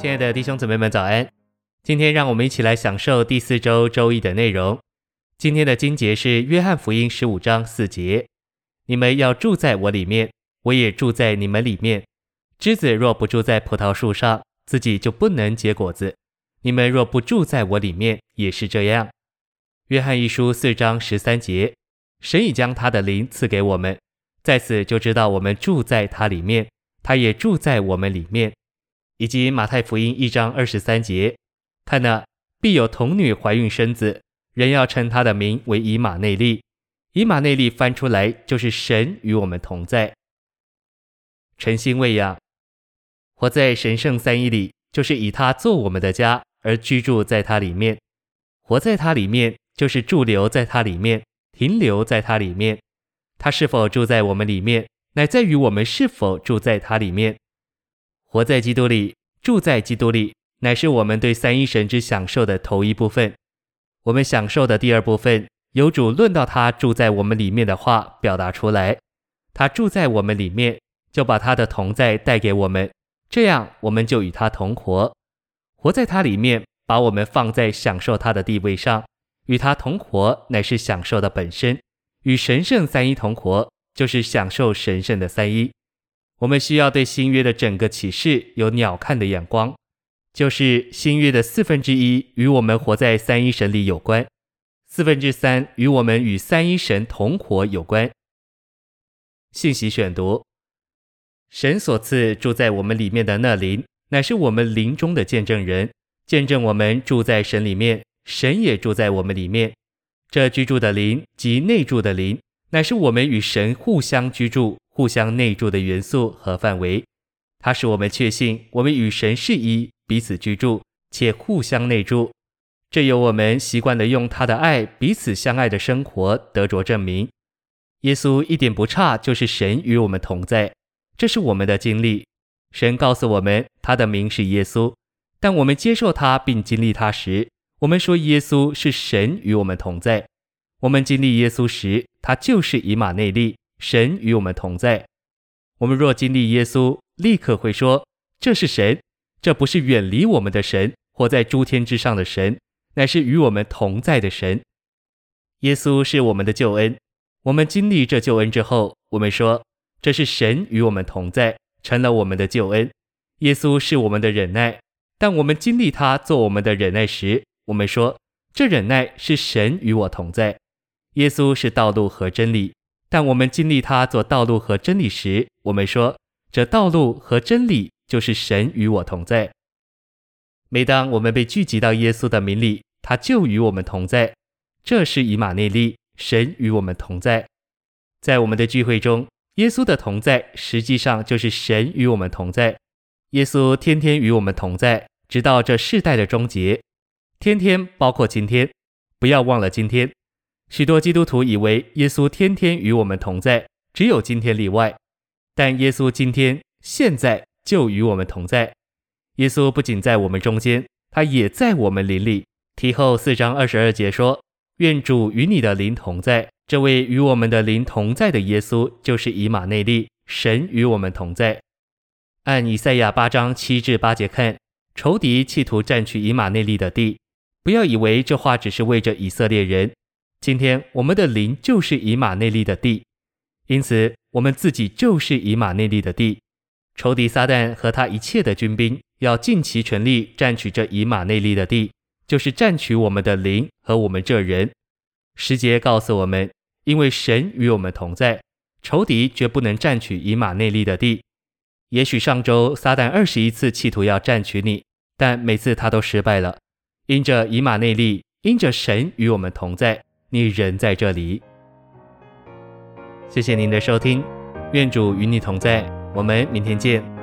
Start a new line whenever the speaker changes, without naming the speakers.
亲爱的弟兄姊妹们，早安！今天让我们一起来享受第四周周易的内容。今天的经节是约翰福音十五章四节：“你们要住在我里面，我也住在你们里面。枝子若不住在葡萄树上，自己就不能结果子。你们若不住在我里面，也是这样。”约翰一书四章十三节：“神已将他的灵赐给我们，在此就知道我们住在他里面，他也住在我们里面。”以及马太福音一章二十三节。看呢，必有童女怀孕生子，人要称他的名为以马内利。以马内利翻出来就是神与我们同在。晨星喂养，活在神圣三一里，就是以他做我们的家，而居住在他里面。活在他里面，就是驻留在他里面，停留在他里面。他是否住在我们里面，乃在于我们是否住在他里面。活在基督里，住在基督里。乃是我们对三一神之享受的头一部分，我们享受的第二部分，由主论到他住在我们里面的话表达出来。他住在我们里面，就把他的同在带给我们，这样我们就与他同活，活在他里面，把我们放在享受他的地位上，与他同活乃是享受的本身，与神圣三一同活，就是享受神圣的三一。我们需要对新约的整个启示有鸟瞰的眼光。就是新约的四分之一与我们活在三一神里有关，四分之三与我们与三一神同活有关。信息选读：神所赐住在我们里面的那灵，乃是我们灵中的见证人，见证我们住在神里面，神也住在我们里面。这居住的灵及内住的灵，乃是我们与神互相居住、互相内住的元素和范围。它使我们确信我们与神是一。彼此居住且互相内住，这由我们习惯的用他的爱彼此相爱的生活得着证明。耶稣一点不差，就是神与我们同在，这是我们的经历。神告诉我们他的名是耶稣，但我们接受他并经历他时，我们说耶稣是神与我们同在。我们经历耶稣时，他就是以马内利，神与我们同在。我们若经历耶稣，立刻会说这是神。这不是远离我们的神，活在诸天之上的神，乃是与我们同在的神。耶稣是我们的救恩。我们经历这救恩之后，我们说这是神与我们同在，成了我们的救恩。耶稣是我们的忍耐，但我们经历他做我们的忍耐时，我们说这忍耐是神与我同在。耶稣是道路和真理，但我们经历他做道路和真理时，我们说这道路和真理。就是神与我同在。每当我们被聚集到耶稣的名里，他就与我们同在。这是以马内利，神与我们同在。在我们的聚会中，耶稣的同在实际上就是神与我们同在。耶稣天天与我们同在，直到这世代的终结。天天包括今天，不要忘了今天。许多基督徒以为耶稣天天与我们同在，只有今天例外。但耶稣今天、现在。就与我们同在。耶稣不仅在我们中间，他也在我们灵里。提后四章二十二节说：“愿主与你的灵同在。”这位与我们的灵同在的耶稣，就是以马内利，神与我们同在。按以赛亚八章七至八节看，仇敌企图占据以马内利的地。不要以为这话只是为着以色列人。今天我们的灵就是以马内利的地，因此我们自己就是以马内利的地。仇敌撒旦和他一切的军兵要尽其全力占取这以马内利的地，就是占取我们的灵和我们这人。十节告诉我们，因为神与我们同在，仇敌绝不能占取以马内利的地。也许上周撒旦二十一次企图要占取你，但每次他都失败了。因着以马内利，因着神与我们同在，你人在这里。谢谢您的收听，愿主与你同在。我们明天见。